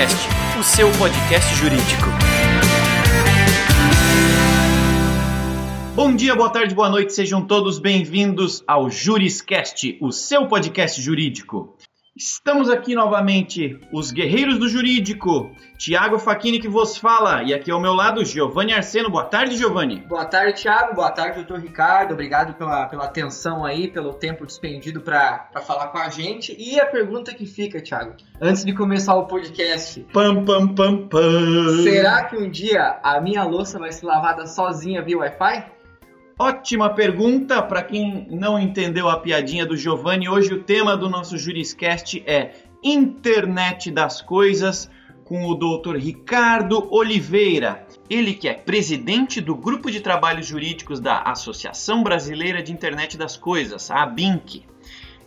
Juriscast, o seu podcast jurídico. Bom dia, boa tarde, boa noite, sejam todos bem-vindos ao Juriscast, o seu podcast jurídico. Estamos aqui novamente, os guerreiros do jurídico. Tiago Facchini que vos fala. E aqui ao meu lado, Giovanni Arseno. Boa tarde, Giovanni. Boa tarde, Tiago. Boa tarde, doutor Ricardo. Obrigado pela, pela atenção aí, pelo tempo despendido para falar com a gente. E a pergunta que fica, Tiago, antes de começar o podcast. Pam, pam, pam, pam. Será que um dia a minha louça vai ser lavada sozinha via Wi-Fi? Ótima pergunta para quem não entendeu a piadinha do Giovanni. Hoje o tema do nosso Juriscast é Internet das Coisas com o Dr. Ricardo Oliveira. Ele que é presidente do Grupo de Trabalhos Jurídicos da Associação Brasileira de Internet das Coisas, a ABINC.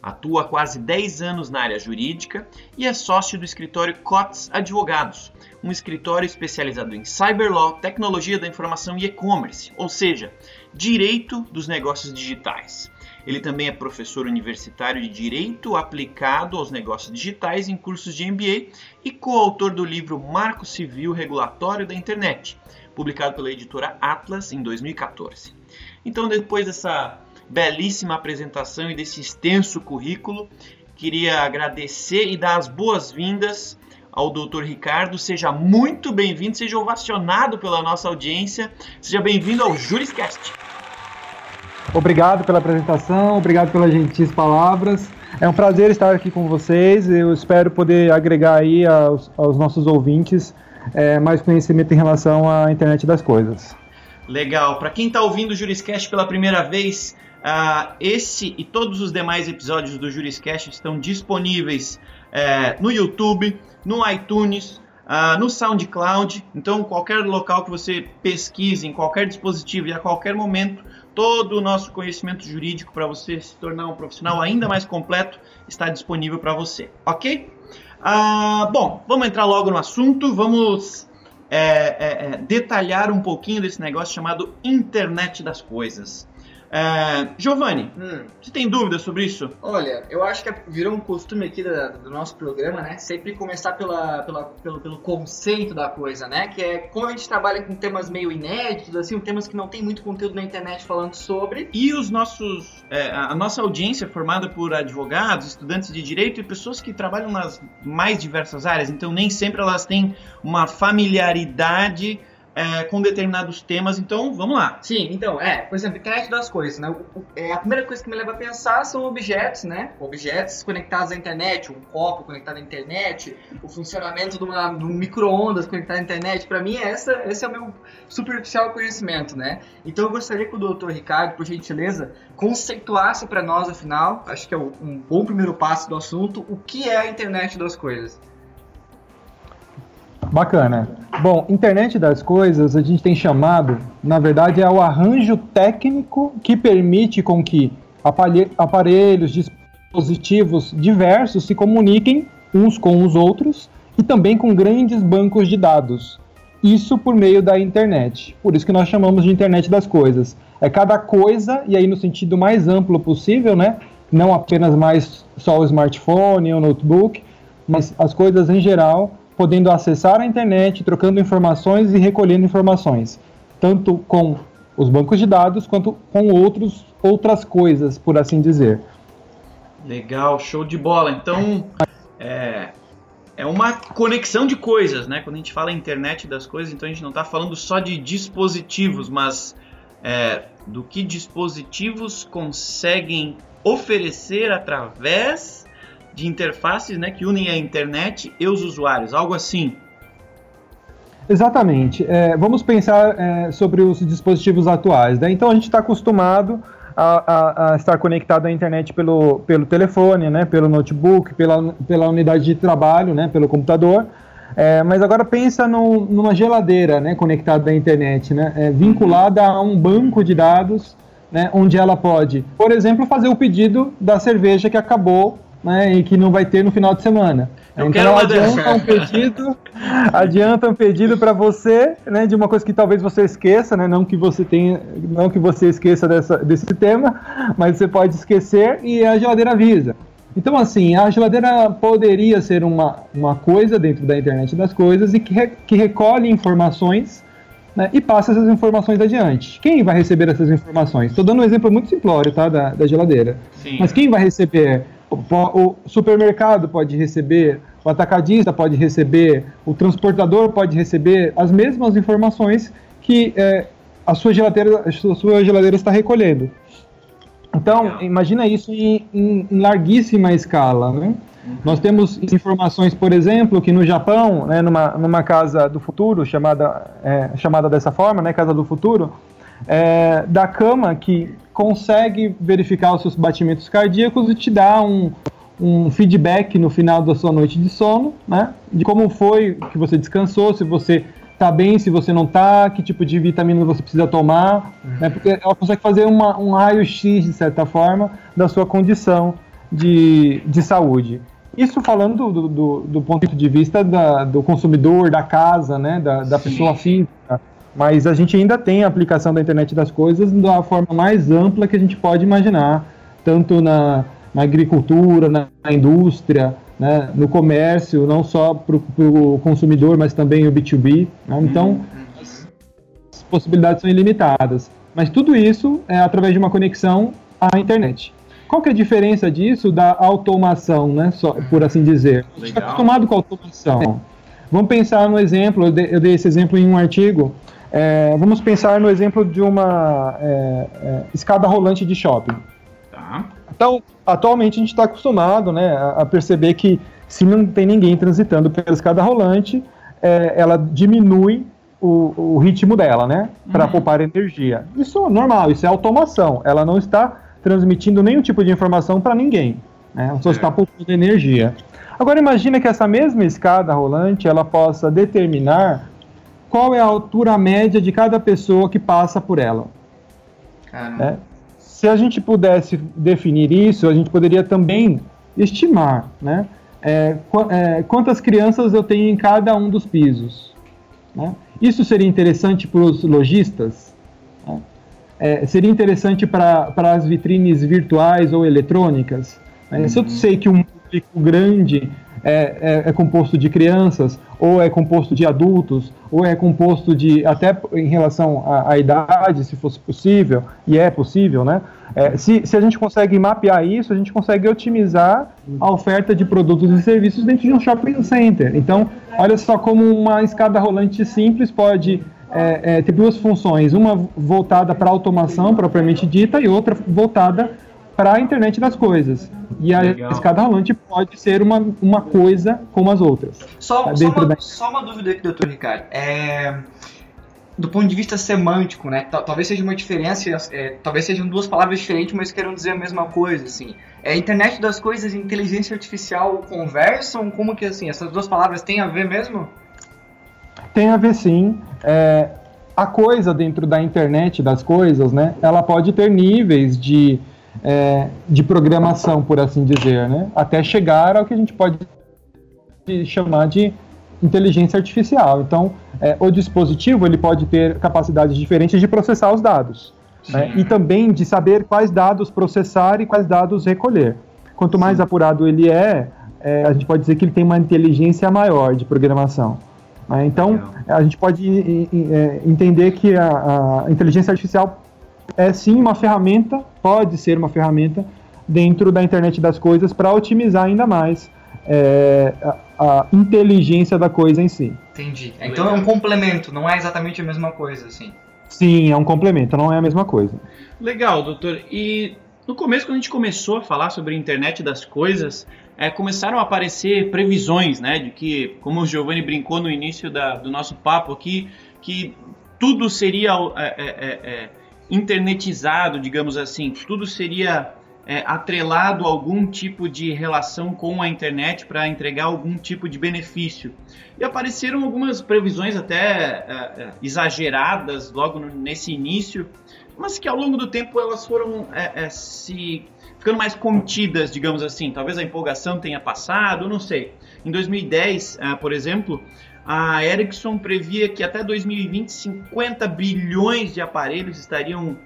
Atua há quase 10 anos na área jurídica e é sócio do escritório COTS Advogados, um escritório especializado em cyberlaw, tecnologia da informação e e-commerce, ou seja, direito dos negócios digitais. Ele também é professor universitário de Direito aplicado aos negócios digitais em cursos de MBA e coautor do livro Marco Civil Regulatório da Internet, publicado pela editora Atlas em 2014. Então, depois dessa belíssima apresentação e desse extenso currículo, queria agradecer e dar as boas-vindas ao Dr. Ricardo. Seja muito bem-vindo, seja ovacionado pela nossa audiência. Seja bem-vindo ao Juriscast. Obrigado pela apresentação, obrigado pelas gentis palavras. É um prazer estar aqui com vocês. Eu espero poder agregar aí aos, aos nossos ouvintes é, mais conhecimento em relação à internet das coisas. Legal. Para quem está ouvindo o Juriscast pela primeira vez, uh, esse e todos os demais episódios do Juriscast estão disponíveis uh, no YouTube, no iTunes, uh, no SoundCloud. Então, qualquer local que você pesquise, em qualquer dispositivo e a qualquer momento, todo o nosso conhecimento jurídico para você se tornar um profissional ainda mais completo está disponível para você, ok? Uh, bom, vamos entrar logo no assunto, vamos é, é, é, detalhar um pouquinho desse negócio chamado internet das coisas. É, Giovanni, hum. você tem dúvidas sobre isso? Olha, eu acho que virou um costume aqui da, do nosso programa, né? Sempre começar pela, pela, pelo, pelo conceito da coisa, né? Que é como a gente trabalha com temas meio inéditos, assim, temas que não tem muito conteúdo na internet falando sobre. E os nossos. É, a nossa audiência é formada por advogados, estudantes de direito e pessoas que trabalham nas mais diversas áreas, então nem sempre elas têm uma familiaridade é, com determinados temas, então vamos lá. Sim, então, é, por exemplo, internet das coisas, né? É, a primeira coisa que me leva a pensar são objetos, né? Objetos conectados à internet, um copo conectado à internet, o funcionamento de, uma, de um micro-ondas conectado à internet. Para mim, essa, esse é o meu superficial conhecimento, né? Então eu gostaria que o doutor Ricardo, por gentileza, conceituasse para nós, afinal, acho que é um bom primeiro passo do assunto, o que é a internet das coisas. Bacana. Bom, internet das coisas a gente tem chamado, na verdade, é o arranjo técnico que permite com que aparelhos, dispositivos diversos se comuniquem uns com os outros e também com grandes bancos de dados. Isso por meio da internet. Por isso que nós chamamos de internet das coisas. É cada coisa, e aí no sentido mais amplo possível, né? Não apenas mais só o smartphone ou notebook, mas as coisas em geral podendo acessar a internet, trocando informações e recolhendo informações, tanto com os bancos de dados quanto com outros, outras coisas, por assim dizer. Legal, show de bola. Então, é, é uma conexão de coisas, né? Quando a gente fala internet das coisas, então a gente não está falando só de dispositivos, mas é, do que dispositivos conseguem oferecer através de interfaces né, que unem a internet e os usuários, algo assim. Exatamente. É, vamos pensar é, sobre os dispositivos atuais. Né? Então a gente está acostumado a, a, a, estar conectado à internet pelo, pelo telefone, né, pelo notebook, pela, pela unidade de trabalho, né, pelo computador. É, mas agora pensa numa geladeira né, conectada à internet, né, é, vinculada a um banco de dados, né, onde ela pode, por exemplo, fazer o pedido da cerveja que acabou né, e que não vai ter no final de semana. Eu então adianta um pedido, adianta um pedido para você, né, de uma coisa que talvez você esqueça, né, não que você tenha, não que você esqueça dessa, desse tema, mas você pode esquecer e a geladeira avisa. Então, assim, a geladeira poderia ser uma, uma coisa dentro da internet das coisas e que, re, que recolhe informações né, e passa essas informações adiante. Quem vai receber essas informações? Estou dando um exemplo muito simplório tá, da, da geladeira. Sim. Mas quem vai receber? O, supermercado pode receber, o atacadista pode receber, o transportador pode receber as mesmas informações que é, a, sua geladeira, a sua geladeira está recolhendo. Então, imagina isso em, em, em larguíssima escala, né? Uhum. Nós temos informações, por exemplo, que no Japão, né, numa, numa casa do futuro, chamada, é, chamada dessa forma, né, casa do futuro, é, da cama que consegue verificar os seus batimentos cardíacos e te dá um, um feedback no final da sua noite de sono, né, de como foi que você descansou, se você tá bem, se você não tá, que tipo de vitamina você precisa tomar, né, porque ela consegue fazer uma, um raio-x, de certa forma, da sua condição de, de saúde. Isso falando do, do, do ponto de vista da, do consumidor, da casa, né, da, da pessoa física, mas a gente ainda tem a aplicação da internet das coisas da forma mais ampla que a gente pode imaginar, tanto na, na agricultura, na, na indústria, né, no comércio, não só para o consumidor, mas também o B2B. Né? Então, uhum. as possibilidades são ilimitadas. Mas tudo isso é através de uma conexão à internet. Qual que é a diferença disso da automação, né, só, por assim dizer? A gente está acostumado com a automação. Vamos pensar no exemplo, eu dei, eu dei esse exemplo em um artigo, é, vamos pensar no exemplo de uma é, é, escada rolante de shopping. Tá. Então, atualmente a gente está acostumado né, a, perceber que se não tem ninguém transitando pela escada rolante, é, ela diminui o, o, ritmo dela, né? Para uhum. poupar energia. Isso é normal, isso é automação. Ela não está transmitindo nenhum tipo de informação para ninguém. Né? Só está poupando energia. Agora imagina que essa mesma escada rolante ela possa determinar qual é a altura média de cada pessoa que passa por ela. Né? se a gente pudesse definir isso, a gente poderia também estimar, né? É, qu é, quantas crianças eu tenho em cada um dos pisos. Né? Isso seria interessante para os lojistas? Né? É, seria interessante para as vitrines virtuais ou eletrônicas? Uhum. Se eu sei que um público grande é, é, é, composto de crianças, ou é composto de adultos, ou é composto de, até em relação à, à idade, se fosse possível, e é possível, né? É, se, se a gente consegue mapear isso, a gente consegue otimizar a oferta de produtos e serviços dentro de um shopping center. Então, olha só como uma escada rolante simples pode é, é, ter duas funções, uma voltada para automação propriamente dita e outra voltada para a internet das coisas. E a Legal. escada rolante pode ser uma, uma coisa como as outras. Só, tá só, uma, da... só uma dúvida aqui, doutor Ricardo. É, do ponto de vista semântico, né? Talvez seja uma diferença, é, talvez sejam duas palavras diferentes, mas queiram dizer a mesma coisa, assim. É internet das coisas e inteligência artificial conversam? Como que, assim, essas duas palavras têm a ver mesmo? Tem a ver, sim. É, a coisa dentro da internet das coisas, né? Ela pode ter níveis de é, de programação, por assim dizer, né? até chegar ao que a gente pode chamar de inteligência artificial. Então, é, o dispositivo ele pode ter capacidades diferentes de processar os dados né? e também de saber quais dados processar e quais dados recolher. Quanto mais Sim. apurado ele é, é, a gente pode dizer que ele tem uma inteligência maior de programação. Né? Então, a gente pode é, entender que a, a inteligência artificial é sim uma ferramenta, pode ser uma ferramenta dentro da internet das coisas para otimizar ainda mais é, a, a, inteligência da coisa em si. Entendi. Então é um complemento, não é exatamente a mesma coisa, assim. Sim, é um complemento, não é a mesma coisa. Legal, doutor. E no começo, quando a gente começou a falar sobre a internet das coisas, é, começaram a aparecer previsões, né? De que, como o Giovanni brincou no início da, do nosso papo aqui, que tudo seria é, é, é, é internetizado, digamos assim, tudo seria é, atrelado a algum tipo de relação com a internet para entregar algum tipo de benefício. E apareceram algumas previsões até é, é, exageradas logo no, nesse início, mas que ao longo do tempo elas foram é, é, se ficando mais contidas, digamos assim. Talvez a empolgação tenha passado, não sei. Em 2010, é, por exemplo, a Ericsson previa que até 2020 50 bilhões de aparelhos estariam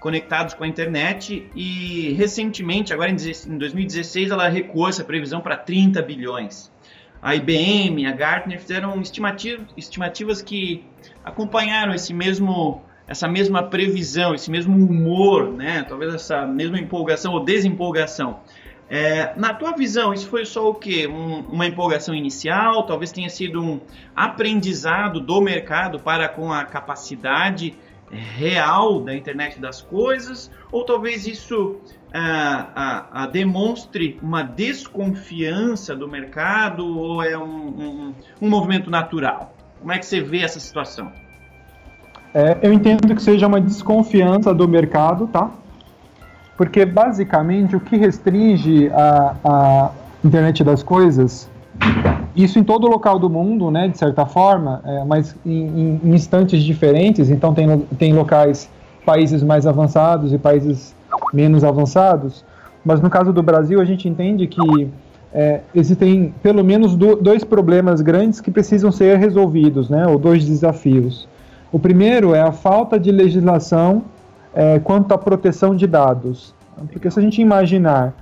conectados com a internet e recentemente, agora em 2016, ela recuou essa previsão para 30 bilhões. A IBM, a Gartner fizeram estimativas que acompanharam esse mesmo essa mesma previsão, esse mesmo humor, né? Talvez essa mesma empolgação ou desempolgação. É, na tua visão, isso foi só o quê? Um, uma empolgação inicial? Talvez tenha sido um aprendizado do mercado para com a capacidade real da internet das coisas? Ou talvez isso ah, demonstre uma desconfiança do mercado ou é um, um, um movimento natural? Como é que você vê essa situação? É, eu entendo que seja uma desconfiança do mercado, tá? Porque basicamente o que restringe a, a internet das coisas, isso em todo local do mundo, né, de certa forma, é, mas em, em, instantes diferentes. Então tem, tem locais, países mais avançados e países menos avançados. Mas no caso do Brasil, a gente entende que é, existem pelo menos do, dois problemas grandes que precisam ser resolvidos, né, ou dois desafios. O primeiro é a falta de legislação é, quanto à proteção de dados. Porque se a gente imaginar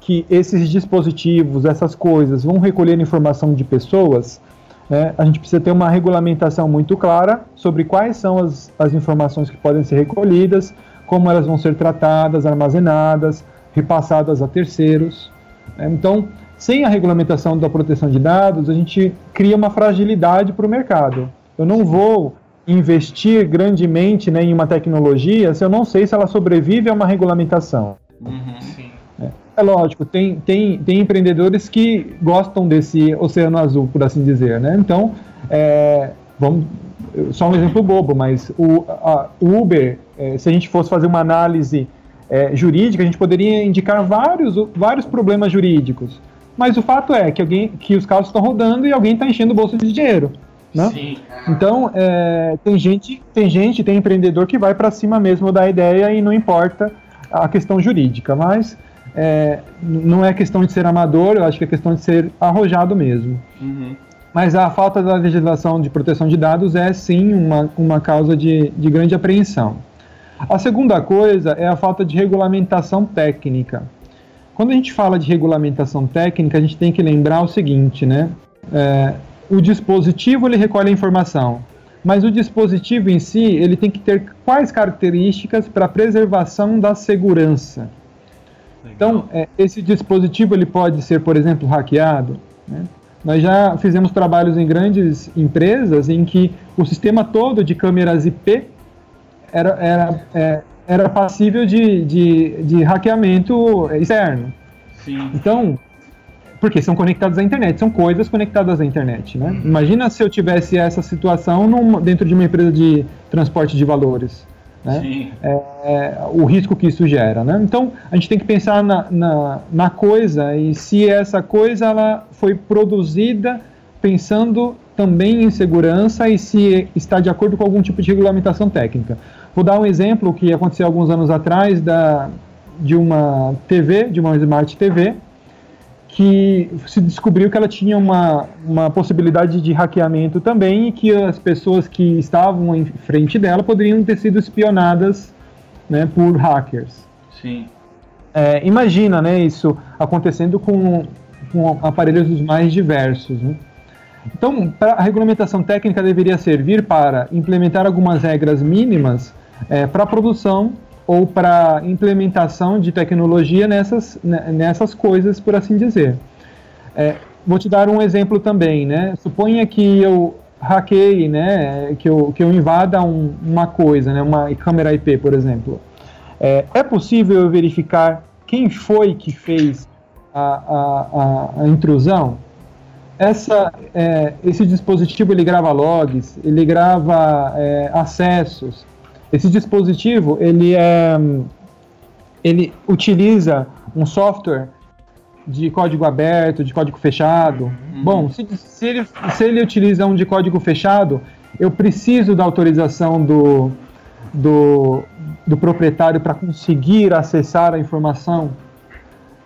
que esses dispositivos, essas coisas, vão recolher informação de pessoas, né, a gente precisa ter uma regulamentação muito clara sobre quais são as, as informações que podem ser recolhidas, como elas vão ser tratadas, armazenadas, repassadas a terceiros. Né. Então, sem a regulamentação da proteção de dados, a gente cria uma fragilidade para o mercado. Eu não vou investir grandemente né, em uma tecnologia se eu não sei se ela sobrevive a uma regulamentação. Uhum, é, é, lógico, tem, tem, tem empreendedores que gostam desse oceano azul, por assim dizer. Né? Então, é, vamos, só um exemplo bobo, mas o, a, Uber, é, se a gente fosse fazer uma análise é, jurídica, a gente poderia indicar vários, vários problemas jurídicos. Mas o fato é que, alguém, que os carros estão rodando e alguém está enchendo o bolso de dinheiro. Né? Sim. Então, é, tem gente, tem gente, tem empreendedor que vai para cima mesmo da ideia e não importa a questão jurídica, mas é, não é questão de ser amador, eu acho que é questão de ser arrojado mesmo. Uhum. Mas a falta da legislação de proteção de dados é sim uma, uma causa de, de grande apreensão. A segunda coisa é a falta de regulamentação técnica. Quando a gente fala de regulamentação técnica, a gente tem que lembrar o seguinte, né? É, o dispositivo ele recolhe a informação, mas o dispositivo em si ele tem que ter quais características para preservação da segurança. Legal. Então, é, esse dispositivo ele pode ser, por exemplo, hackeado. Né? Nós já fizemos trabalhos em grandes empresas em que o sistema todo de câmeras IP era, era, é, era passível de, de, de hackeamento externo. Sim. Então, porque são conectados à internet, são coisas conectadas à internet, né? Uhum. Imagina se eu tivesse essa situação num, dentro de uma empresa de transporte de valores, né? É, é, o risco que isso gera, né? Então, a gente tem que pensar na, na, na coisa e se essa coisa ela foi produzida pensando também em segurança e se está de acordo com algum tipo de regulamentação técnica. Vou dar um exemplo que aconteceu alguns anos atrás da, de uma TV, de uma Smart TV, que se descobriu que ela tinha uma, uma possibilidade de hackeamento também e que as pessoas que estavam em frente dela poderiam ter sido espionadas né, por hackers. Sim. É, imagina né, isso acontecendo com, com aparelhos dos mais diversos. Né? Então, a regulamentação técnica deveria servir para implementar algumas regras mínimas é, para a produção ou para implementação de tecnologia nessas, né, nessas coisas, por assim dizer. É, vou te dar um exemplo também, né? Suponha que eu hackeie, né? Que eu, que eu invada um, uma coisa, né? Uma câmera IP, por exemplo. É, é possível eu verificar quem foi que fez a, a, a, a intrusão? Essa, é, esse dispositivo ele grava logs, ele grava é, acessos, esse dispositivo ele é ele utiliza um software de código aberto, de código fechado. Uhum. Bom, se, se, ele, se ele utiliza um de código fechado, eu preciso da autorização do, do, do proprietário para conseguir acessar a informação.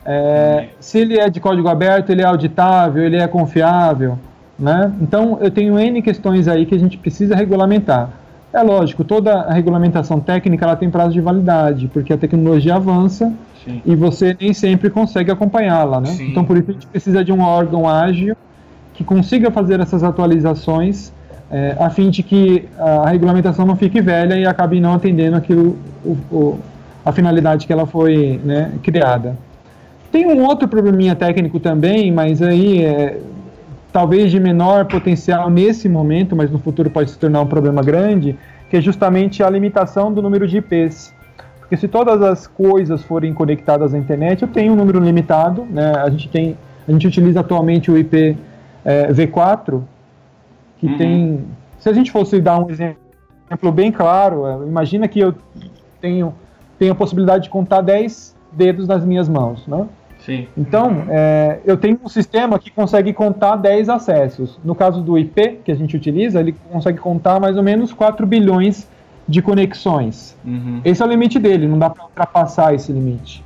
É. Se ele é de código aberto, ele é auditável, ele é confiável. Né? Então, eu tenho N questões aí que a gente precisa regulamentar. É lógico, toda a regulamentação técnica ela tem prazo de validade, porque a tecnologia avança Sim. e você nem sempre consegue acompanhá-la, né? Então por isso a gente precisa de um órgão ágil que consiga fazer essas atualizações é, a fim de que a regulamentação não fique velha e acabe não atendendo aquilo, o, o, a finalidade que ela foi né, criada. Tem um outro probleminha técnico também, mas aí é, talvez de menor potencial nesse momento, mas no futuro pode se tornar um problema grande, que é justamente a limitação do número de IPs. Porque se todas as coisas forem conectadas à internet, eu tenho um número limitado, né? A gente tem, a gente utiliza atualmente o IP é, V4, que uhum. tem. Se a gente fosse dar um exemplo bem claro, é, imagina que eu tenho, tenho a possibilidade de contar 10 dedos nas minhas mãos, né? Sim. Então, é, eu tenho um sistema que consegue contar 10 acessos. No caso do IP, que a gente utiliza, ele consegue contar mais ou menos 4 bilhões de conexões. Uhum. Esse é o limite dele, não dá para ultrapassar esse limite.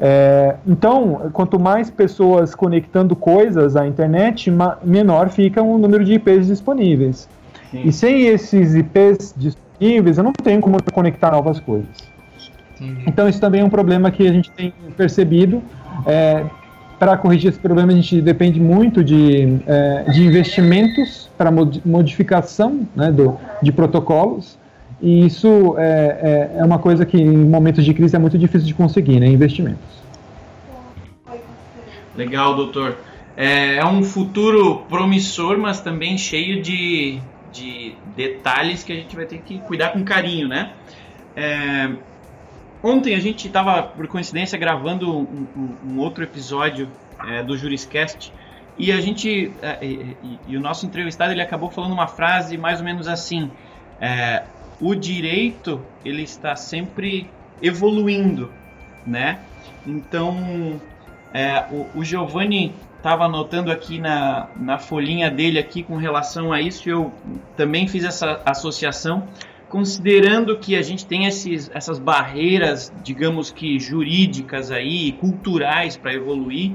É, então, quanto mais pessoas conectando coisas à internet, menor fica o número de IPs disponíveis. Sim. E sem esses IPs disponíveis, eu não tenho como conectar novas coisas. Sim. Então, isso também é um problema que a gente tem percebido. É, para corrigir esse problema, a gente depende muito de, é, de investimentos para modificação né, do, de protocolos. E isso é, é, é, uma coisa que em momentos de crise é muito difícil de conseguir, né? Investimentos. Legal, doutor. É, é um futuro promissor, mas também cheio de, de detalhes que a gente vai ter que cuidar com carinho, né? É, ontem a gente estava, por coincidência, gravando um, um, um outro episódio é, do Juriscast e a gente é, e, e, e, o nosso entrevistado ele acabou falando uma frase mais ou menos assim: é, o direito ele está sempre evoluindo, né? Então, é, o, o Giovanni estava anotando aqui na, na folhinha dele aqui com relação a isso, eu também fiz essa associação, considerando que a gente tem esses, essas barreiras, digamos que jurídicas aí, culturais para evoluir.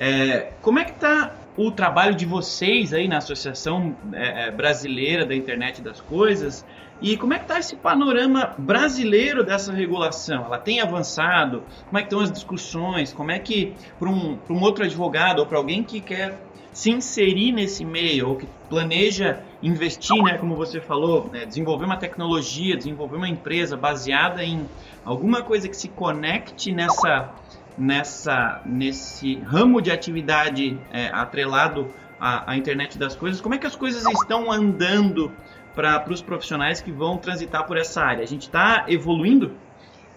É, como é que está o trabalho de vocês aí na Associação é, Brasileira da Internet das Coisas? E como é que está esse panorama brasileiro dessa regulação? Ela tem avançado? Como é que estão as discussões? Como é que, para um, um outro advogado ou para alguém que quer se inserir nesse meio ou que planeja investir, né, como você falou, né, desenvolver uma tecnologia, desenvolver uma empresa baseada em alguma coisa que se conecte nessa, nessa, nesse ramo de atividade é, atrelado à, à internet das coisas, como é que as coisas estão andando para os profissionais que vão transitar por essa área? A gente está evoluindo?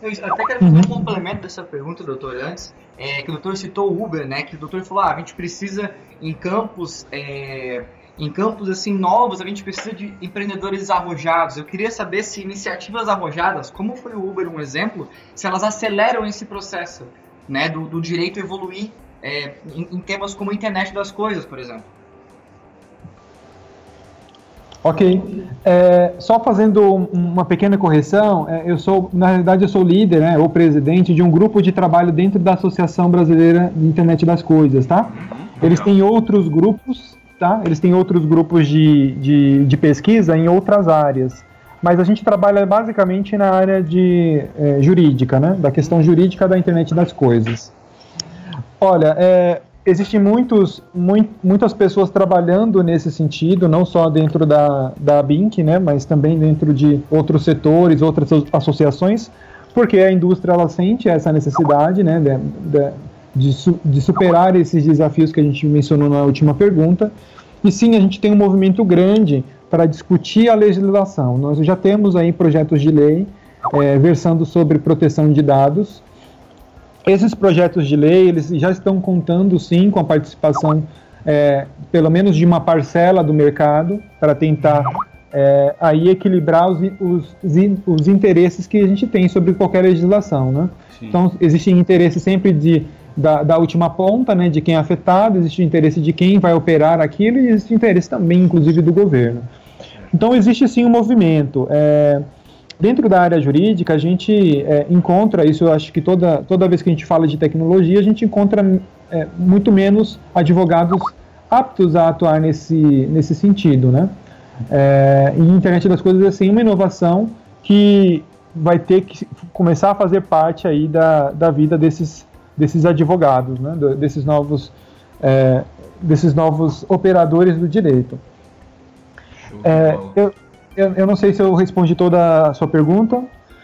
Eu até quero fazer um complemento dessa pergunta, doutor, antes, é, que o doutor citou o Uber, né? Que o doutor falou, ah, a gente precisa em campos, é, em campos assim novos, a gente precisa de empreendedores arrojados. Eu queria saber se iniciativas arrojadas, como foi o Uber um exemplo, se elas aceleram esse processo, né? Do, do direito evoluir é, em, em temas como a internet das coisas, por exemplo. Ok. É, só fazendo uma pequena correção, é, eu sou, na realidade, eu sou líder, né, ou presidente de um grupo de trabalho dentro da Associação Brasileira de Internet das Coisas, tá? Eles têm outros grupos, tá? Eles têm outros grupos de, de, de pesquisa em outras áreas. Mas a gente trabalha basicamente na área de é, jurídica, né? Da questão jurídica da internet das coisas. Olha, é, existem muitos, muito, muitas pessoas trabalhando nesse sentido, não só dentro da, da BINC, né, mas também dentro de outros setores, outras associações, porque a indústria ela sente essa necessidade né, de, de, de, superar esses desafios que a gente mencionou na última pergunta. E sim, a gente tem um movimento grande para discutir a legislação. Nós já temos aí projetos de lei é, versando sobre proteção de dados, esses projetos de lei, eles já estão contando, sim, com a participação, é, pelo menos de uma parcela do mercado, para tentar é, aí equilibrar os, os, os, interesses que a gente tem sobre qualquer legislação, né? Então, existe interesse sempre de, da, da, última ponta, né, de quem é afetado, existe interesse de quem vai operar aquilo e existe interesse também, inclusive, do governo. Então, existe sim um movimento. É, Dentro da área jurídica, a gente é, encontra, isso eu acho que toda, toda vez que a gente fala de tecnologia, a gente encontra é, muito menos advogados aptos a atuar nesse, nesse sentido, né? É, e internet das coisas é sim uma inovação que vai ter que começar a fazer parte aí da, da vida desses, desses advogados, né, desses novos é, desses novos operadores do direito. É, eu, eu, eu, não sei se eu respondi toda a sua pergunta.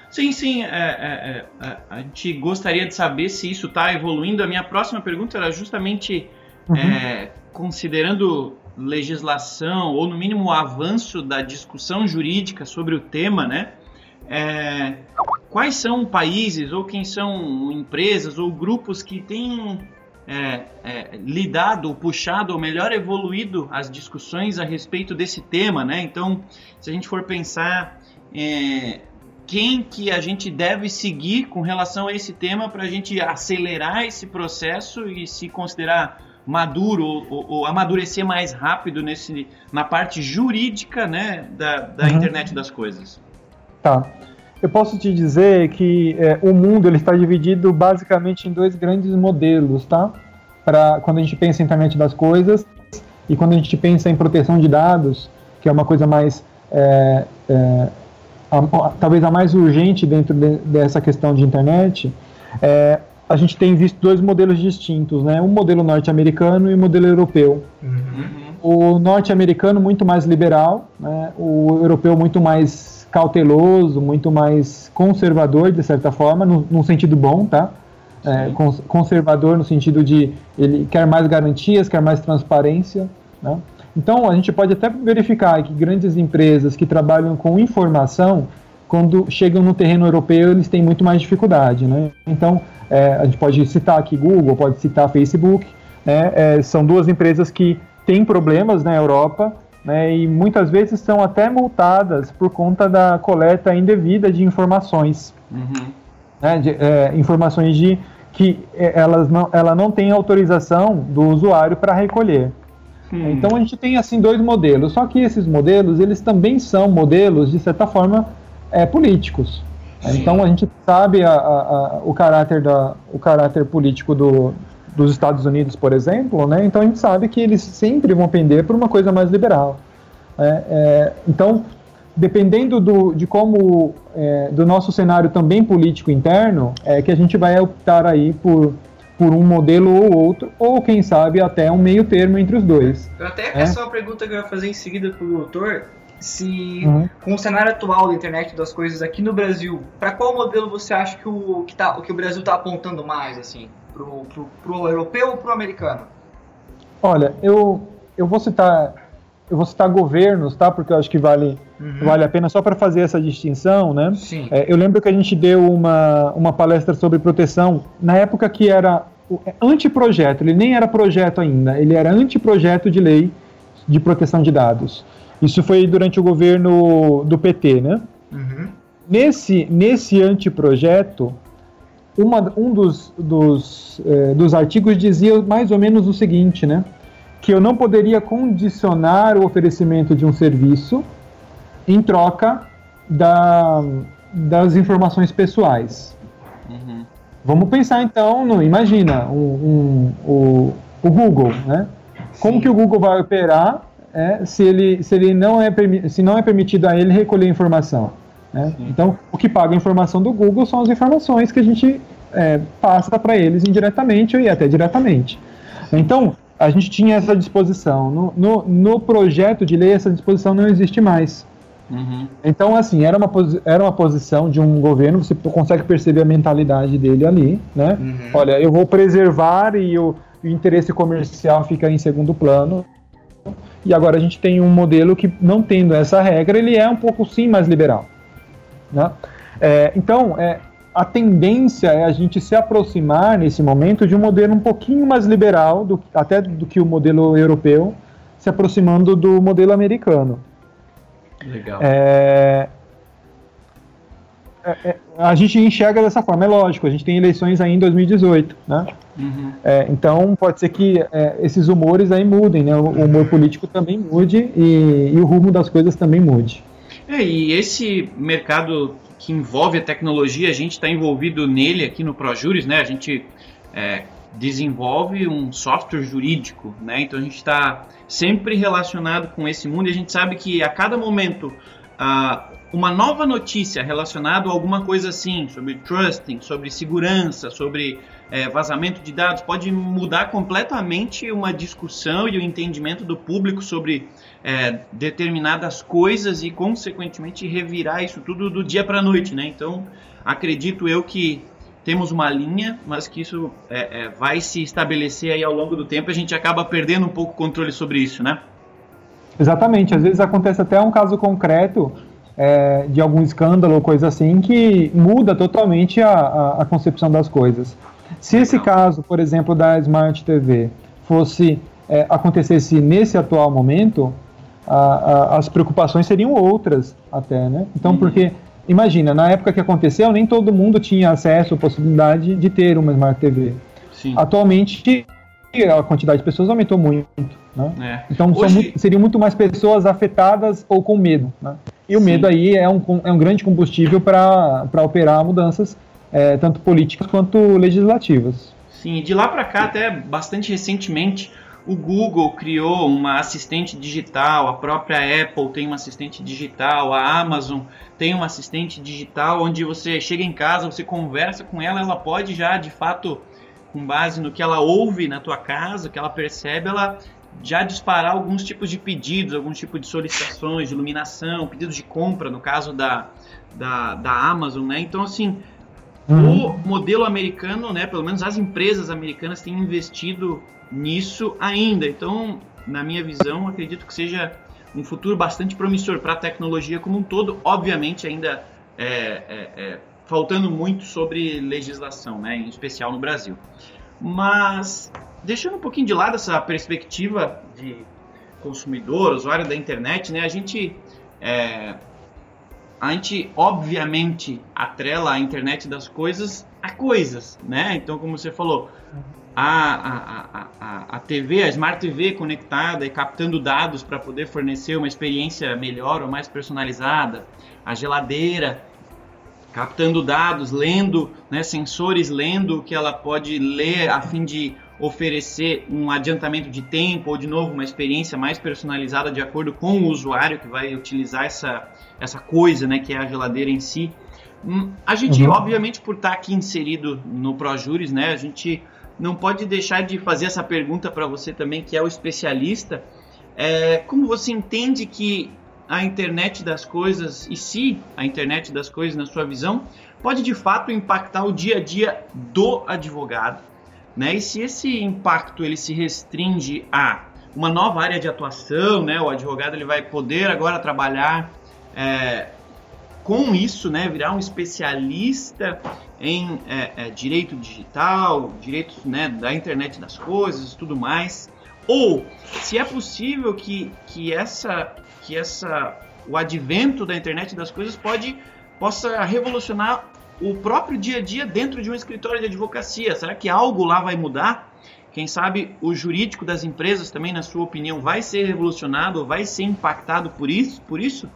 Sim, sim. É, é, é a gente gostaria de saber se isso está evoluindo. A minha próxima pergunta era justamente uhum. É, considerando legislação ou no mínimo o avanço da discussão jurídica sobre o tema, né? É, quais são países ou quem são empresas ou grupos que têm é, é, lidado, puxado, ou melhor, evoluído as discussões a respeito desse tema, né? Então, se a gente for pensar é, quem que a gente deve seguir com relação a esse tema para a gente acelerar esse processo e se considerar maduro ou, ou, ou, amadurecer mais rápido nesse, na parte jurídica né, da, da uhum. internet das coisas. Tá. Eu posso te dizer que é, o mundo ele está dividido basicamente em dois grandes modelos, tá? Para quando a gente pensa em internet das coisas e quando a gente pensa em proteção de dados, que é uma coisa mais é, é, a, talvez a mais urgente dentro de, dessa questão de internet, é, a gente tem visto dois modelos distintos, né? Um modelo norte-americano e um modelo europeu. Uhum. O norte-americano muito mais liberal, né? o europeu muito mais cauteloso, muito mais conservador, de certa forma, no, num sentido bom, tá? É, conservador no sentido de ele quer mais garantias, quer mais transparência, né? Então, a gente pode até verificar que grandes empresas que trabalham com informação, quando chegam no terreno europeu, eles têm muito mais dificuldade. Né? Então, é, a gente pode citar aqui Google, pode citar Facebook, né? é, são duas empresas que têm problemas na Europa né, e muitas vezes são até multadas por conta da coleta indevida de informações. Uhum. Né, de, é, informações de que é, elas não, ela não tem autorização do usuário para recolher. Hum. Então a gente tem assim dois modelos, só que esses modelos eles também são modelos de certa forma é, políticos. Sim. Então a gente sabe a, a, a, o caráter da, o caráter político do, dos Estados Unidos, por exemplo, né? Então a gente sabe que eles sempre vão pender por uma coisa mais liberal. É, é, então, dependendo do, de como é, do nosso cenário também político interno, é que a gente vai optar aí por por um modelo ou outro, ou quem sabe até um meio termo entre os dois. Eu até é? essa é uma pergunta que eu ia fazer em seguida para o doutor. Se uhum. com o cenário atual da internet das coisas aqui no Brasil, para qual modelo você acha que o que, tá, que o Brasil está apontando mais assim? Pro, pro, pro europeu ou pro americano? Olha, eu, eu vou citar eu vou citar governos, tá? Porque eu acho que vale, uhum. vale a pena só para fazer essa distinção, né? Sim. É, eu lembro que a gente deu uma, uma palestra sobre proteção na época que era é, anteprojeto, ele nem era projeto ainda, ele era anteprojeto de lei de proteção de dados. Isso foi durante o governo do PT, né? Uhum. Nesse, nesse anteprojeto, uma, um dos, dos, eh, dos artigos dizia mais ou menos o seguinte, né? Que eu não poderia condicionar o oferecimento de um serviço em troca da, das informações pessoais. Uhum. Vamos pensar então no, imagina, um, um, o, o Google, né? Como que o Google vai operar é, se ele, se ele não é se não é permitido a ele recolher informação? Né? Então, o que paga a informação do Google são as informações que a gente é, passa para eles indiretamente e até diretamente. Então, a gente tinha essa disposição. No, no, no projeto de lei, essa disposição não existe mais. Uhum. Então, assim, era uma, era uma posição de um governo, você consegue perceber a mentalidade dele ali, né? Uhum. Olha, eu vou preservar e o, o interesse comercial fica em segundo plano. E agora a gente tem um modelo que, não tendo essa regra, ele é um pouco sim mais liberal. Né? É, então, é, a tendência é a gente se aproximar nesse momento de um modelo um pouquinho mais liberal, do, até do que o modelo europeu, se aproximando do modelo americano. Legal. É, é, é a gente enxerga dessa forma, é lógico, a gente tem eleições aí em 2018, né? Uhum. É, então pode ser que é, esses humores aí mudem, né? O, o humor político também mude e, e, o rumo das coisas também mude. É, e esse mercado que envolve a tecnologia, a gente está envolvido nele aqui no ProJuris, né? A gente é, desenvolve um software jurídico, né? Então a gente está sempre relacionado com esse mundo e a gente sabe que a cada momento uh, uma nova notícia relacionada a alguma coisa assim, sobre trusting, sobre segurança, sobre é, vazamento de dados, pode mudar completamente uma discussão e o entendimento do público sobre é, determinadas coisas e, consequentemente, revirar isso tudo do dia para a noite, né? Então, acredito eu que temos uma linha, mas que isso é, é, vai se estabelecer aí ao longo do tempo. A gente acaba perdendo um pouco o controle sobre isso, né? Exatamente. Às vezes acontece até um caso concreto é, de algum escândalo ou coisa assim que muda totalmente a, a, a concepção das coisas. Se esse caso, por exemplo, da Smart TV fosse é, acontecesse nesse atual momento, a, a, as preocupações seriam outras até, né? Então, uhum. porque imagina, na época que aconteceu, nem todo mundo tinha acesso, possibilidade de ter uma Smart TV. Sim. Atualmente, a quantidade de pessoas aumentou muito. Né? É. Então, Hoje... muito, seriam muito mais pessoas afetadas ou com medo. Né? E o Sim. medo aí é um, é um grande combustível para operar mudanças, é, tanto políticas quanto legislativas. Sim, de lá para cá, até bastante recentemente, o Google criou uma assistente digital, a própria Apple tem uma assistente digital, a Amazon tem uma assistente digital onde você chega em casa, você conversa com ela, ela pode já de fato, com base no que ela ouve na tua casa, que ela percebe, ela já disparar alguns tipos de pedidos, alguns tipos de solicitações de iluminação, pedidos de compra, no caso da, da, da Amazon, né? Então, assim, uhum. o modelo americano, né, pelo menos as empresas americanas têm investido nisso ainda. Então, na minha visão, acredito que seja um futuro bastante promissor para a tecnologia como um todo. Obviamente, ainda é, é, é, faltando muito sobre legislação, né, em especial no Brasil. Mas, deixando um pouquinho de lado essa perspectiva de consumidor, usuário da internet, né, a gente é, a gente obviamente atrela a internet das coisas a coisas, né? Então, como você falou, a, a, a, a TV, a Smart TV conectada e captando dados para poder fornecer uma experiência melhor ou mais personalizada, a geladeira captando dados, lendo, né, sensores lendo o que ela pode ler a fim de oferecer um adiantamento de tempo ou de novo uma experiência mais personalizada de acordo com o usuário que vai utilizar essa, essa coisa, né, que é a geladeira em si. Hum, a gente, uhum. obviamente, por estar aqui inserido no ProJuris, né, a gente não pode deixar de fazer essa pergunta para você também, que é o especialista. É, como você entende que a internet das coisas, e se a internet das coisas, na sua visão, pode de fato impactar o dia a dia do advogado? Né? E se esse impacto ele se restringe a uma nova área de atuação, né? o advogado ele vai poder agora trabalhar é, com isso, né, virar um especialista em é, é, direito digital, direito né, da internet das coisas, tudo mais, ou se é possível que, que essa que essa o advento da internet das coisas pode possa revolucionar o próprio dia a dia dentro de um escritório de advocacia. Será que algo lá vai mudar? Quem sabe o jurídico das empresas também, na sua opinião, vai ser revolucionado ou vai ser impactado por isso? Por isso,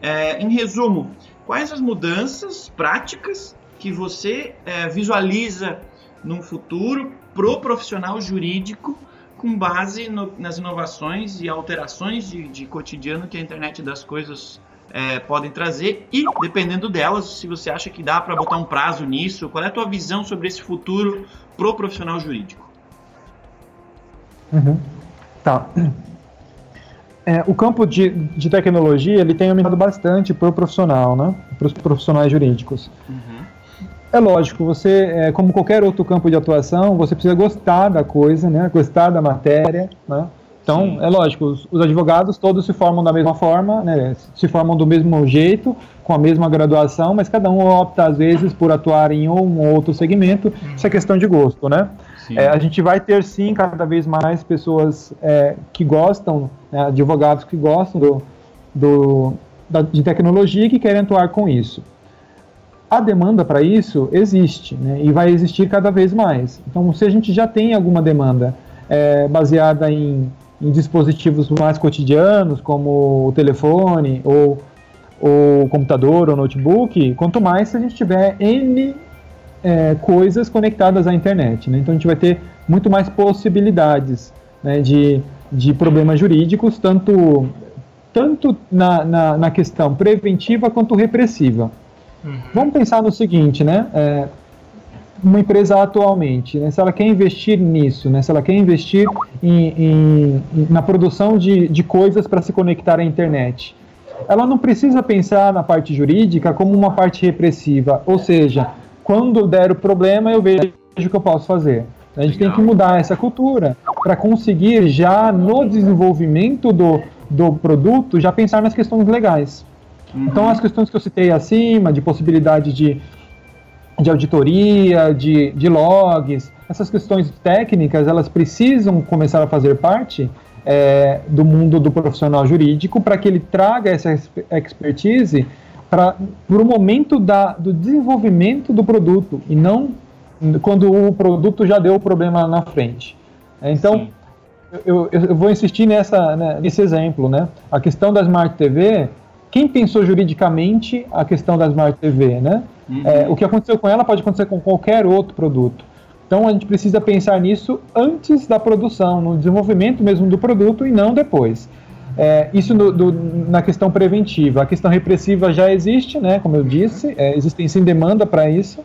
é, em resumo, quais as mudanças práticas que você é, visualiza no futuro pro profissional jurídico com base no, nas inovações e alterações de, de, cotidiano que a internet das coisas é, podem trazer e, dependendo delas, se você acha que dá para botar um prazo nisso, qual é a tua visão sobre esse futuro pro profissional jurídico? Uhum. Tá. É, o campo de, de tecnologia ele tem aumentado bastante para o profissional, né? Para os profissionais jurídicos. Uhum. É lógico, você, é, como qualquer outro campo de atuação, você precisa gostar da coisa, né? Gostar da matéria, né? Então, Sim. é lógico, os, os, advogados todos se formam da mesma forma, né? Se formam do mesmo jeito, com a mesma graduação, mas cada um opta às vezes por atuar em um ou outro segmento. Uhum. Isso é questão de gosto, né? É, a gente vai ter sim cada vez mais pessoas é, que gostam, né, advogados que gostam do, do, da, de tecnologia e que querem atuar com isso. A demanda para isso existe né, e vai existir cada vez mais. Então, se a gente já tem alguma demanda é, baseada em, em dispositivos mais cotidianos, como o telefone ou o computador ou notebook, quanto mais se a gente tiver N é, coisas conectadas à internet. Né? Então a gente vai ter muito mais possibilidades né, de, de problemas jurídicos, tanto, tanto na, na, na questão preventiva quanto repressiva. Uhum. Vamos pensar no seguinte, né? É, uma empresa atualmente, né, se ela quer investir nisso, né, se ela quer investir em, em, na produção de, de coisas para se conectar à internet, ela não precisa pensar na parte jurídica como uma parte repressiva, ou seja, quando der o problema eu vejo o que eu posso fazer. A gente tem que mudar essa cultura para conseguir já no desenvolvimento do, do produto já pensar nas questões legais. Uhum. Então as questões que eu citei acima, de possibilidade de de auditoria, de, de logs, essas questões técnicas, elas precisam começar a fazer parte é, do mundo do profissional jurídico para que ele traga essa expertise para o momento da, do desenvolvimento do produto e não quando o produto já deu o problema na frente. Então, eu, eu, vou insistir nessa, né, nesse exemplo, né? A questão da Smart TV, quem pensou juridicamente a questão da Smart TV, né? Uhum. É, o que aconteceu com ela pode acontecer com qualquer outro produto. Então a gente precisa pensar nisso antes da produção, no desenvolvimento mesmo do produto e não depois. É, isso no, do, na questão preventiva. A questão repressiva já existe, né, como eu disse, é, existem sim demanda para isso,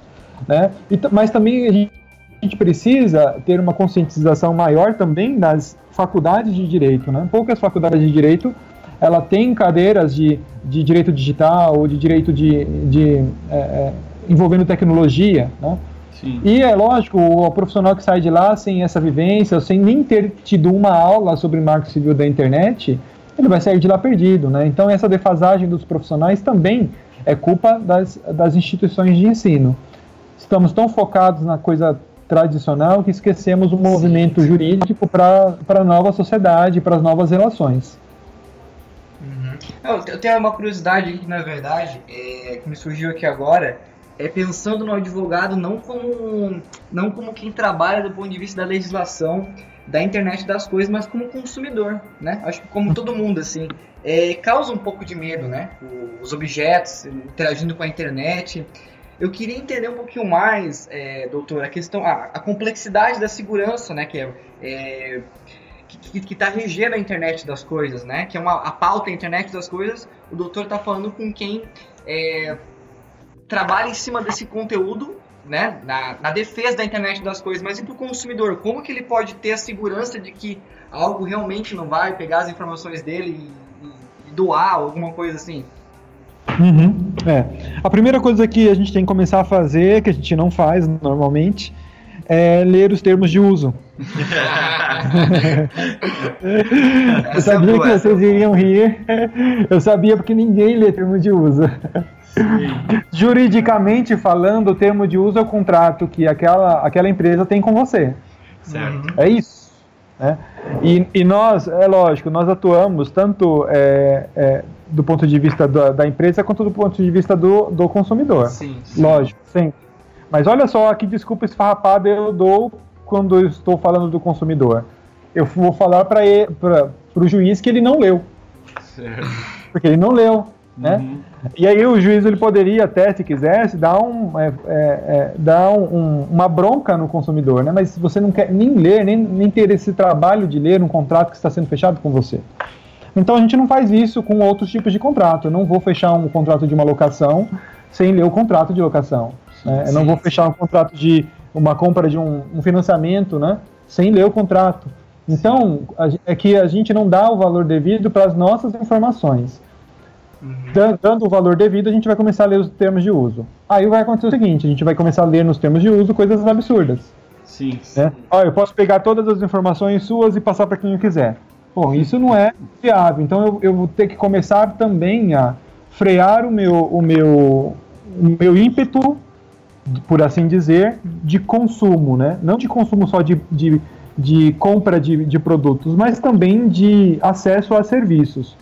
né, e, mas também a gente, a gente, precisa ter uma conscientização maior também das faculdades de direito. Né? Poucas faculdades de direito ela tem cadeiras de, de direito digital ou de direito de, de é, é, envolvendo tecnologia, né? Sim. E é lógico, o profissional que sai de lá sem essa vivência, sem nem ter tido uma aula sobre marco civil da internet, ele vai sair de lá perdido, né? Então essa defasagem dos profissionais também é culpa das, das instituições de ensino. Estamos tão focados na coisa tradicional que esquecemos o movimento jurídico para a nova sociedade, para as novas relações. Eu tenho uma curiosidade aqui, na verdade, é, que me surgiu aqui agora, é pensando no advogado não como, não como quem trabalha do ponto de vista da legislação da internet das coisas, mas como consumidor, né? Acho que como todo mundo, assim, é, causa um pouco de medo, né? Os objetos interagindo com a internet. Eu queria entender um pouquinho mais, é, doutor, a questão, a, a complexidade da segurança, né? Que é, é que está regendo a internet das coisas, né? Que é uma, a pauta internet das coisas. O doutor está falando com quem é, trabalha em cima desse conteúdo, né? Na, na, defesa da internet das coisas, mas e para o consumidor? Como que ele pode ter a segurança de que algo realmente não vai pegar as informações dele e, e doar alguma coisa assim? Uhum, é. A primeira coisa que a gente tem que começar a fazer, que a gente não faz normalmente, é ler os termos de uso. eu sabia que vocês iriam rir. Eu sabia porque ninguém lê termo de uso. Sim. Juridicamente falando, o termo de uso é o contrato que aquela, aquela empresa tem com você. Certo. É isso. Né? E, e nós, é lógico, nós atuamos tanto é, é, do ponto de vista da, da, empresa quanto do ponto de vista do, do consumidor. Sim, sim. Lógico, sim. Mas olha só que desculpa esfarrapada eu dou quando eu estou falando do consumidor. Eu vou falar para o juiz que ele não leu. Certo. Porque ele não leu. Né? Uhum. E aí o juiz ele poderia até, se quisesse, dar, um, é, é, é, dar um, um, uma bronca no consumidor, né? mas você não quer nem ler, nem, nem ter esse trabalho de ler um contrato que está sendo fechado com você. Então a gente não faz isso com outros tipos de contrato. Eu não vou fechar um contrato de uma locação sem ler o contrato de locação. Né? Eu não vou fechar um contrato de uma compra de um, um financiamento, né? Sem ler o contrato. Então, a, é que a gente não dá o valor devido para as nossas informações. Uhum. Dando o valor devido, a gente vai começar a ler os termos de uso. Aí vai acontecer o seguinte: a gente vai começar a ler nos termos de uso coisas absurdas. Sim. Né? Ó, eu posso pegar todas as informações suas e passar para quem eu quiser. Bom, isso não é viável. Então eu, eu vou ter que começar também a frear o meu, o meu, o meu ímpeto por assim dizer, de consumo, né? Não de consumo só de, de, de compra de, de produtos, mas também de acesso a serviços.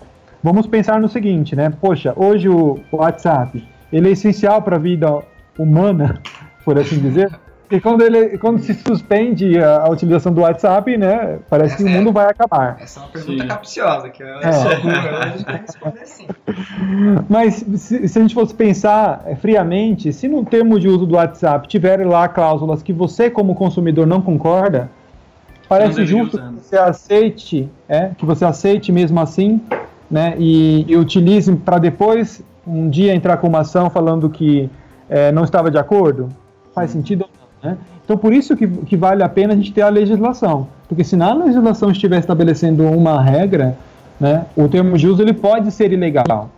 Vamos pensar no seguinte, né? Poxa, hoje o WhatsApp, ele é essencial para a vida humana, por assim dizer. E quando, ele, quando se suspende a, a utilização do WhatsApp, né? Parece Essa que o é- mundo vai acabar. Essa é uma pergunta Sim. capciosa, que eu É. sou responder sim. Mas se, se a gente fosse pensar eh, friamente, se no termo de uso do WhatsApp tiver lá cláusulas que você, como consumidor, não concorda, parece deveria justo usar, né? que você aceite, é, que você aceite mesmo assim, né, e, e utilize para depois um dia entrar com uma ação falando que eh, não estava de acordo. Faz sentido ou não, né? Então por isso que, que vale a pena a gente ter a legislação, porque se na legislação estiver estabelecendo uma regra, né, o termo de uso ele pode ser ilegal.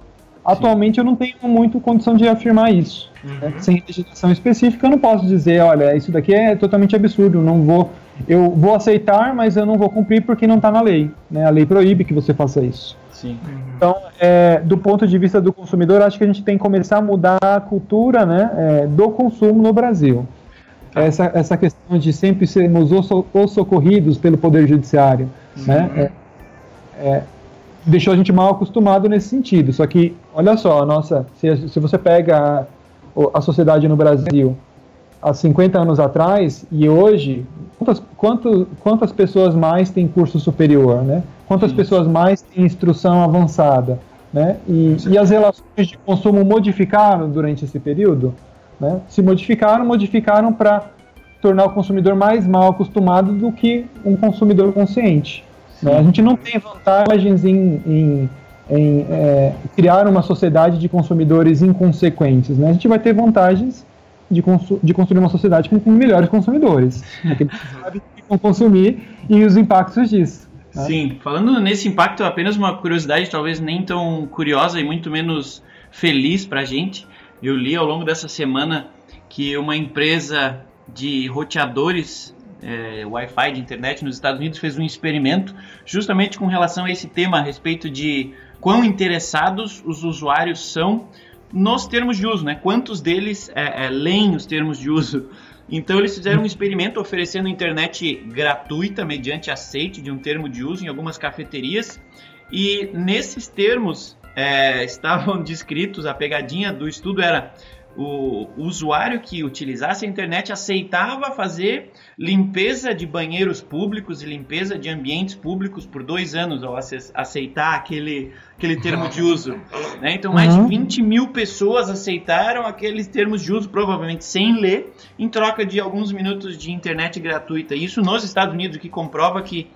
Atualmente eu não tenho muito condição de afirmar isso. né? Sem legislação específica eu não posso dizer, olha, isso daqui é totalmente absurdo, não vou, eu vou aceitar, mas eu não vou cumprir porque não está na lei. Né? A lei proíbe que você faça isso. Sim. Então, é, do ponto de vista do consumidor, acho que a gente tem que começar a mudar a cultura né, é, do consumo no Brasil. Essa, essa questão de sempre sermos os os socorridos pelo Poder Judiciário, né, é, é, deixou a gente mal acostumado nesse sentido. Só que, olha só, nossa, se, se você pega a, a sociedade no Brasil há 50 anos atrás e hoje, quantas, quanto, quantas pessoas mais têm curso superior, né? Quantas Sim. pessoas mais têm instrução avançada, né? E, e as relações de consumo modificaram durante esse período, né? Se modificaram, modificaram para tornar o consumidor mais mal acostumado do que um consumidor consciente. né? A gente não tem vantagens em, em- em, é, criar uma sociedade de consumidores inconsequentes. Né? A gente vai ter vantagens de, de construir uma sociedade com, com melhores consumidores. Aqueles que sabem que vão consumir e os impactos disso. né? Sim, falando nesse impacto, apenas uma curiosidade, talvez nem tão curiosa e muito menos feliz pra gente. Eu li ao longo dessa semana que uma empresa de roteadores é, Wi-Fi de internet nos Estados Unidos fez um experimento justamente com relação a esse tema, a respeito de quão interessados os usuários são nos termos de uso, né? Quantos deles é, é, leem os termos de uso então eles fizeram um experimento oferecendo internet gratuita mediante aceite de um termo de uso em algumas cafeterias e nesses termos é, estavam descritos a pegadinha do estudo era o usuário que utilizasse a internet aceitava fazer limpeza de banheiros públicos e limpeza de ambientes públicos por dois anos ao ace- aceitar aquele, aquele termo de uso. né? Então, mais Uhum. de 20 mil pessoas aceitaram aqueles termos de uso, provavelmente sem ler, em troca de alguns minutos de internet gratuita. Isso nos Estados Unidos, o que comprova que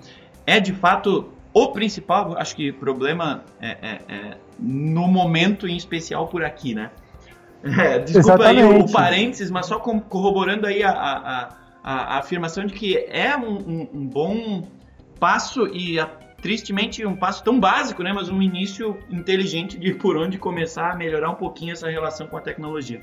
é de fato o principal, acho que problema é, é- é no momento em especial por aqui, né? É, desculpa aí o, o Exatamente. parênteses, mas só corroborando aí a, a, a- a- a afirmação de que é um, um- um bom passo e a- tristemente um passo tão básico, né? Mas um início inteligente de por onde começar a melhorar um pouquinho essa relação com a tecnologia.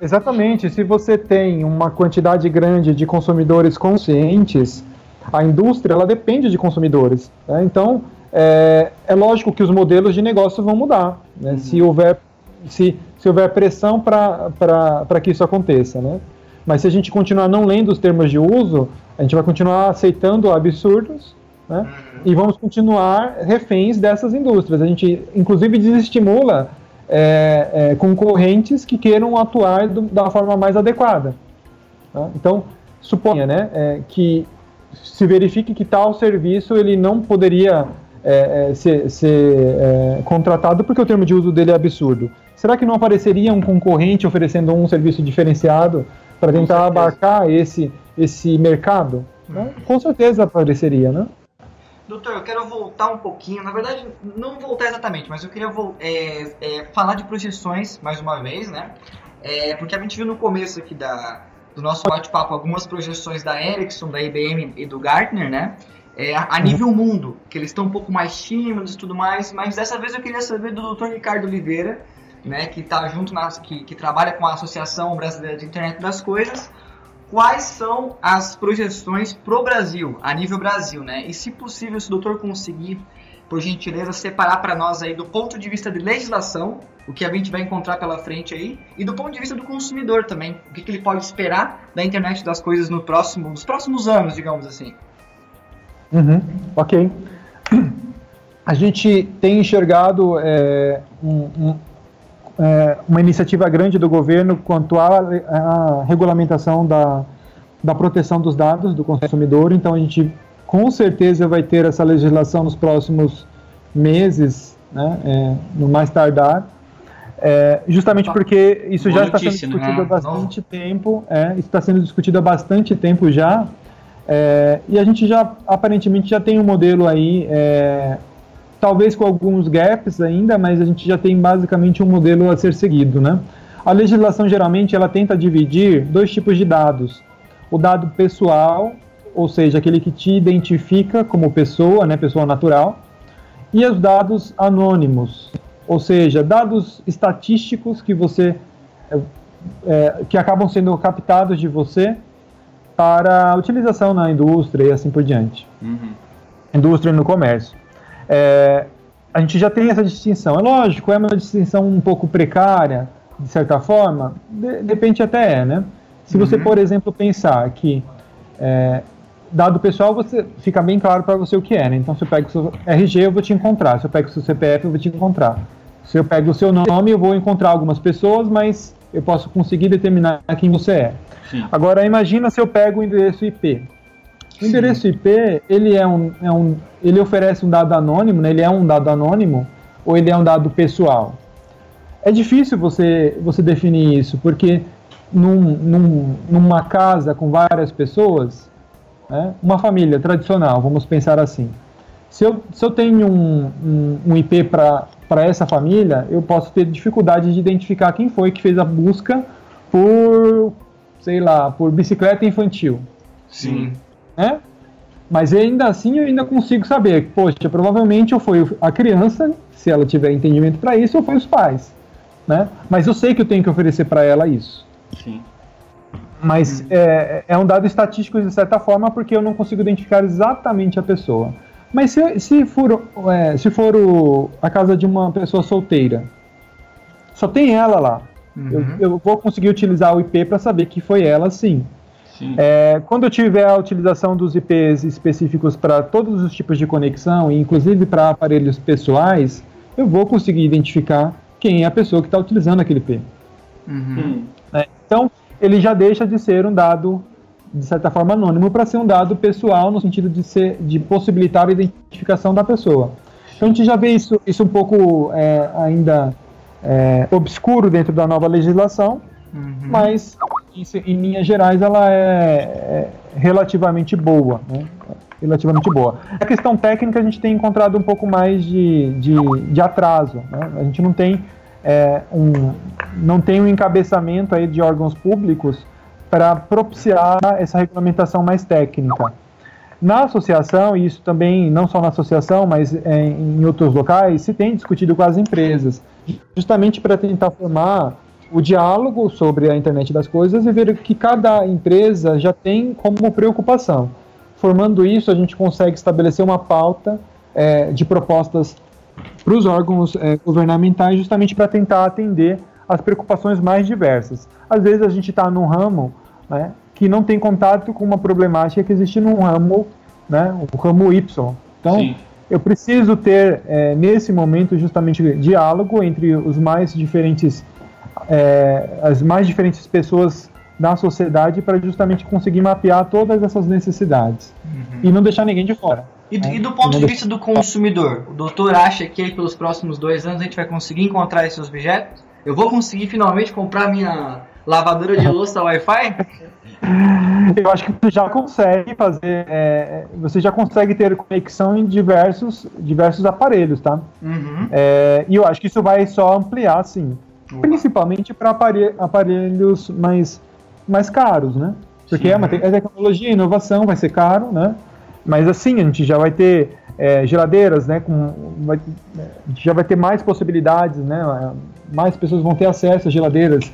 Exatamente. Se você tem uma quantidade grande de consumidores conscientes, a indústria ela depende de consumidores. né? Então, é, é lógico que os modelos de negócio vão mudar. né? Se houver se, se houver pressão para que isso aconteça, né? Mas se a gente continuar não lendo os termos de uso, a gente vai continuar aceitando absurdos, né? E vamos continuar reféns dessas indústrias. A gente, inclusive, desestimula é, é, concorrentes que queiram atuar do- da forma mais adequada. tá? Então, suponha né, é, que se verifique que tal serviço ele não poderia é, é, ser, ser, é, contratado porque o termo de uso dele é absurdo. Será que não apareceria um concorrente oferecendo um serviço diferenciado para tentar abarcar esse, esse mercado? né? Com certeza apareceria, né? Doutor, eu quero voltar um pouquinho, na verdade, não voltar exatamente, mas eu queria é, é, falar de projeções mais uma vez, né? É, porque a gente viu no começo aqui da, do nosso bate-papo algumas projeções da Ericsson, da IBM e do Gartner, né? É, a nível mundo, que eles estão um pouco mais tímidos e tudo mais, mas dessa vez eu queria saber do Dr. Ricardo Oliveira, né, que tá junto nas, que, que trabalha com a Associação Brasileira de Internet das Coisas, quais são as projeções pro Brasil, a nível Brasil, né? E se possível, se o doutor conseguir, por gentileza, separar para nós aí do ponto de vista de legislação, o que a gente vai encontrar pela frente aí, e do ponto de vista do consumidor também, o que, que ele pode esperar da internet das coisas no próximo, nos próximos anos, digamos assim. Uhum, ok. A gente tem enxergado é, um- um- é, uma iniciativa grande do governo quanto à, à regulamentação da, da proteção dos dados do consumidor. Então a gente com certeza vai ter essa legislação nos próximos meses, né, é, no mais tardar. É, justamente porque isso Boa já notícia, está sendo discutido né? há bastante tempo, é, está sendo discutido há bastante tempo já, é, e a gente já aparentemente já tem um modelo aí, é, talvez com alguns gaps ainda, mas a gente já tem basicamente um modelo a ser seguido, né? A legislação geralmente ela tenta dividir dois tipos de dados: o dado pessoal, ou seja, aquele que te identifica como pessoa, né, pessoa natural, e os dados anônimos, ou seja, dados estatísticos que você é, é, que acabam sendo captados de você para utilização na indústria e assim por diante. Uhum. Indústria e no comércio. É, a gente já tem essa distinção. É lógico, é uma distinção um pouco precária, de certa forma. De, de repente até é, né? Se você, uhum. por exemplo, pensar que é, dado pessoal, você fica bem claro para você o que é, né? Então, se eu pego o seu RG, eu vou te encontrar. Se eu pego o seu CPF, eu vou te encontrar. Se eu pego o seu nome, eu vou encontrar algumas pessoas, mas eu posso conseguir determinar quem você é. Sim. Agora, imagina se eu pego o endereço IP. O Sim. endereço IP, ele é um, é um, ele oferece um dado anônimo, né? Ele é um dado anônimo ou ele é um dado pessoal? É difícil você, você definir isso, porque num, num, numa casa com várias pessoas, né? uma família tradicional, vamos pensar assim. Se eu, se eu tenho um, um, um IP para essa família, eu posso ter dificuldade de identificar quem foi que fez a busca por, sei lá, por bicicleta infantil. Sim. Né? Mas ainda assim eu ainda consigo saber, poxa, provavelmente eu fui a criança, se ela tiver entendimento para isso, ou foi os pais, né? Mas eu sei que eu tenho que oferecer para ela isso. Sim. Mas hum. é, é um dado estatístico de certa forma porque eu não consigo identificar exatamente a pessoa. Mas se, se for, é, se for o, a casa de uma pessoa solteira, só tem ela lá. Uhum. Eu, eu, vou conseguir utilizar o IP para saber que foi ela, sim. sim. É, quando eu tiver a utilização dos IPs específicos para todos os tipos de conexão, inclusive para aparelhos pessoais, eu vou conseguir identificar quem é a pessoa que está utilizando aquele IP. Uhum. É, então, ele já deixa de ser um dado de certa forma anônimo para ser um dado pessoal no sentido de ser de possibilitar a identificação da pessoa. Então a gente já vê isso, isso um pouco é, ainda é, obscuro dentro da nova legislação, uhum. mas em, em linhas gerais ela é, é relativamente boa, né? relativamente boa. A questão técnica a gente tem encontrado um pouco mais de, de, de atraso, né? a gente não tem é, um não tem um encabeçamento aí de órgãos públicos para propiciar essa regulamentação mais técnica. Na associação, e isso também não só na associação, mas é, em outros locais, se tem discutido com as empresas, justamente para tentar formar o diálogo sobre a internet das coisas e ver que cada empresa já tem como preocupação. Formando isso, a gente consegue estabelecer uma pauta é, de propostas para os órgãos é, governamentais, justamente para tentar atender as preocupações mais diversas. Às vezes a gente está num ramo né, que não tem contato com uma problemática que existe num ramo, né, o ramo Y. Então, Sim. eu preciso ter é, nesse momento justamente diálogo entre os mais diferentes, é, as mais diferentes pessoas da sociedade para justamente conseguir mapear todas essas necessidades uhum. e não deixar ninguém de fora. E, e do ponto de vista do consumidor, o doutor acha que aí pelos próximos dois anos a gente vai conseguir encontrar esses objetos? Eu vou conseguir finalmente comprar minha lavadora de louça Wi-Fi? Eu acho que você já consegue fazer, é, você já consegue ter conexão em diversos, diversos aparelhos, tá? Uhum. É, e eu acho que isso vai só ampliar, sim. Uhum. Principalmente para aparelhos mais, mais caros, né? Porque é, uma, é tecnologia, inovação, vai ser caro, né? Mas assim, a gente já vai ter é, geladeiras, né? Com, vai, a gente já vai ter mais possibilidades, né? Mais pessoas vão ter acesso a geladeiras,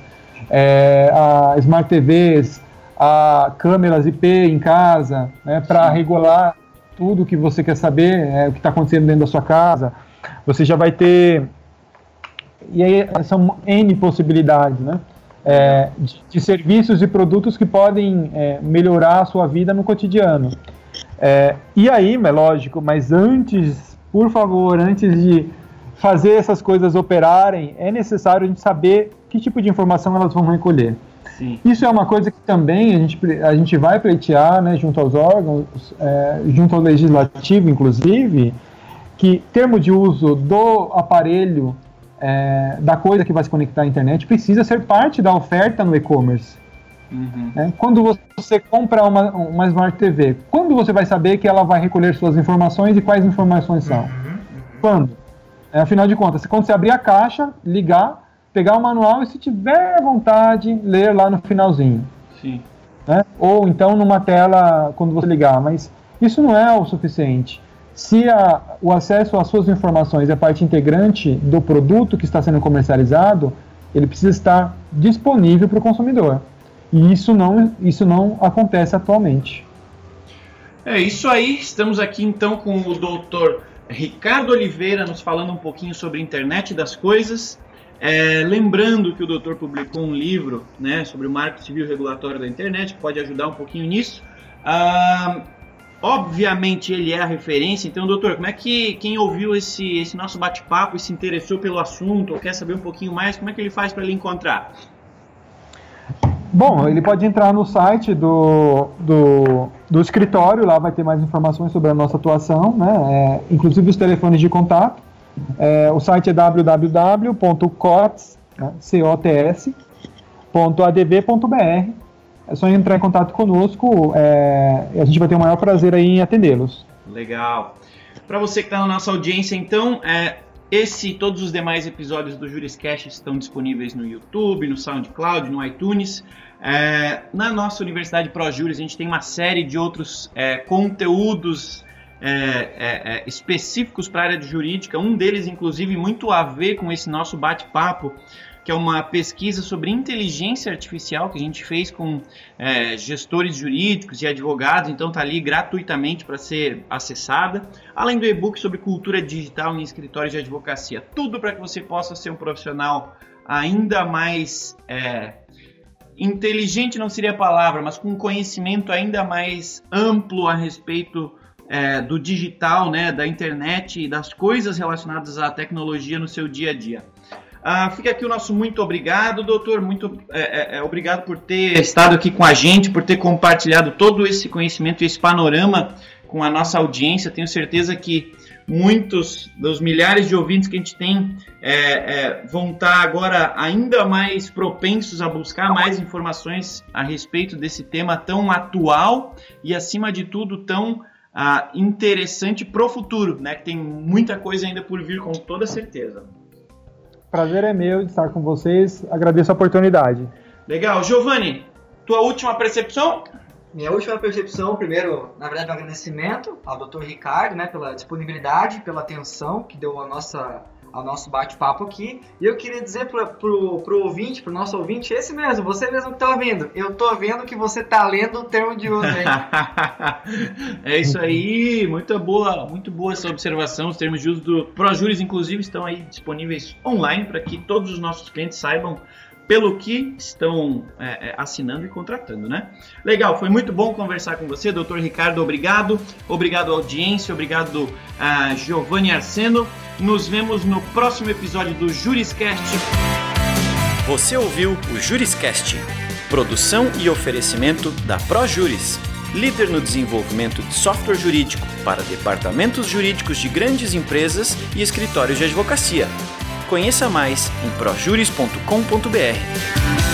é, a smart TVs, a câmeras IP em casa, né? Para regular tudo que você quer saber, é, o que está acontecendo dentro da sua casa. Você já vai ter e aí são N possibilidades, né? É, de, de, serviços e produtos que podem é, melhorar a sua vida no cotidiano. É, e aí, é lógico, mas antes, por favor, antes de fazer essas coisas operarem, é necessário a gente saber que tipo de informação elas vão recolher. Sim. Isso é uma coisa que também a gente, a gente vai pleitear né, junto aos órgãos, é, junto ao legislativo, inclusive, que termo de uso do aparelho, é, da coisa que vai se conectar à internet, precisa ser parte da oferta no e-commerce. Uhum. É, quando você compra uma, uma Smart TV, quando você vai saber que ela vai recolher suas informações e quais informações são? Uhum. Uhum. Quando? É, afinal de contas, quando você abrir a caixa, ligar, pegar o manual e, se tiver vontade, ler lá no finalzinho. Sim. Né? Ou então numa tela quando você ligar, mas isso não é o suficiente. Se a, o acesso às suas informações é parte integrante do produto que está sendo comercializado, ele precisa estar disponível para o consumidor. E isso não, isso não acontece atualmente. É isso aí. Estamos aqui então com o doutor Ricardo Oliveira nos falando um pouquinho sobre a internet das coisas. É, lembrando que o doutor publicou um livro né, sobre o marco civil regulatório da internet, que pode ajudar um pouquinho nisso. Ah, obviamente ele é a referência, então, doutor, como é que quem ouviu esse, esse nosso bate-papo e se interessou pelo assunto ou quer saber um pouquinho mais, como é que ele faz para ele encontrar? Bom, ele pode entrar no site do, do, do escritório, lá vai ter mais informações sobre a nossa atuação, né? É, inclusive os telefones de contato. É, o site é www.cots.adv.br. É só entrar em contato conosco, é, a gente vai ter o maior prazer aí em atendê-los. Legal. Para você que está na nossa audiência, então, é, esse e todos os demais episódios do Juriscast estão disponíveis no YouTube, no SoundCloud, no iTunes. É, na nossa Universidade ProJuris, a gente tem uma série de outros é, conteúdos é, é, é específicos para a área de jurídica, um deles, inclusive, muito a ver com esse nosso bate-papo, que é uma pesquisa sobre inteligência artificial que a gente fez com é, gestores jurídicos e advogados, então está ali gratuitamente para ser acessada, além do e-book sobre cultura digital em escritórios de advocacia. Tudo para que você possa ser um profissional ainda mais é, inteligente não seria a palavra, mas com conhecimento ainda mais amplo a respeito é, do digital, né, da internet e das coisas relacionadas à tecnologia no seu dia a dia. Ah, fica aqui o nosso muito obrigado, doutor. Muito é, é, é, obrigado por ter estado aqui com a gente, por ter compartilhado todo esse conhecimento e esse panorama com a nossa audiência. Tenho certeza que muitos dos milhares de ouvintes que a gente tem é, é, vão estar agora ainda mais propensos a buscar mais informações a respeito desse tema tão atual e, acima de tudo, tão ah, interessante para o futuro, né? Que tem muita coisa ainda por vir, com toda certeza. Prazer é meu de estar com vocês. Agradeço a oportunidade. Legal. Giovanni, tua última percepção? Minha última percepção, primeiro, na verdade, um agradecimento ao Dr. Ricardo, né, pela disponibilidade, pela atenção que deu a nossa ao nosso bate-papo aqui. E eu queria dizer pro, pro, pro ouvinte, pro nosso ouvinte, esse mesmo, você mesmo que tá ouvindo. Eu tô vendo que você tá lendo o termo de uso aí. é isso aí, muito boa, muito boa essa observação. Os termos de uso do ProJuris, inclusive, estão aí disponíveis online para que todos os nossos clientes saibam pelo que estão é, é, assinando e contratando, né? Legal, foi muito bom conversar com você, doutor Ricardo, obrigado. Obrigado audiência, obrigado a Giovanni Arseno. Nos vemos no próximo episódio do Juriscast. Você ouviu o Juriscast, produção e oferecimento da ProJuris, líder no desenvolvimento de software jurídico para departamentos jurídicos de grandes empresas e escritórios de advocacia. Conheça mais em projuris.com.br.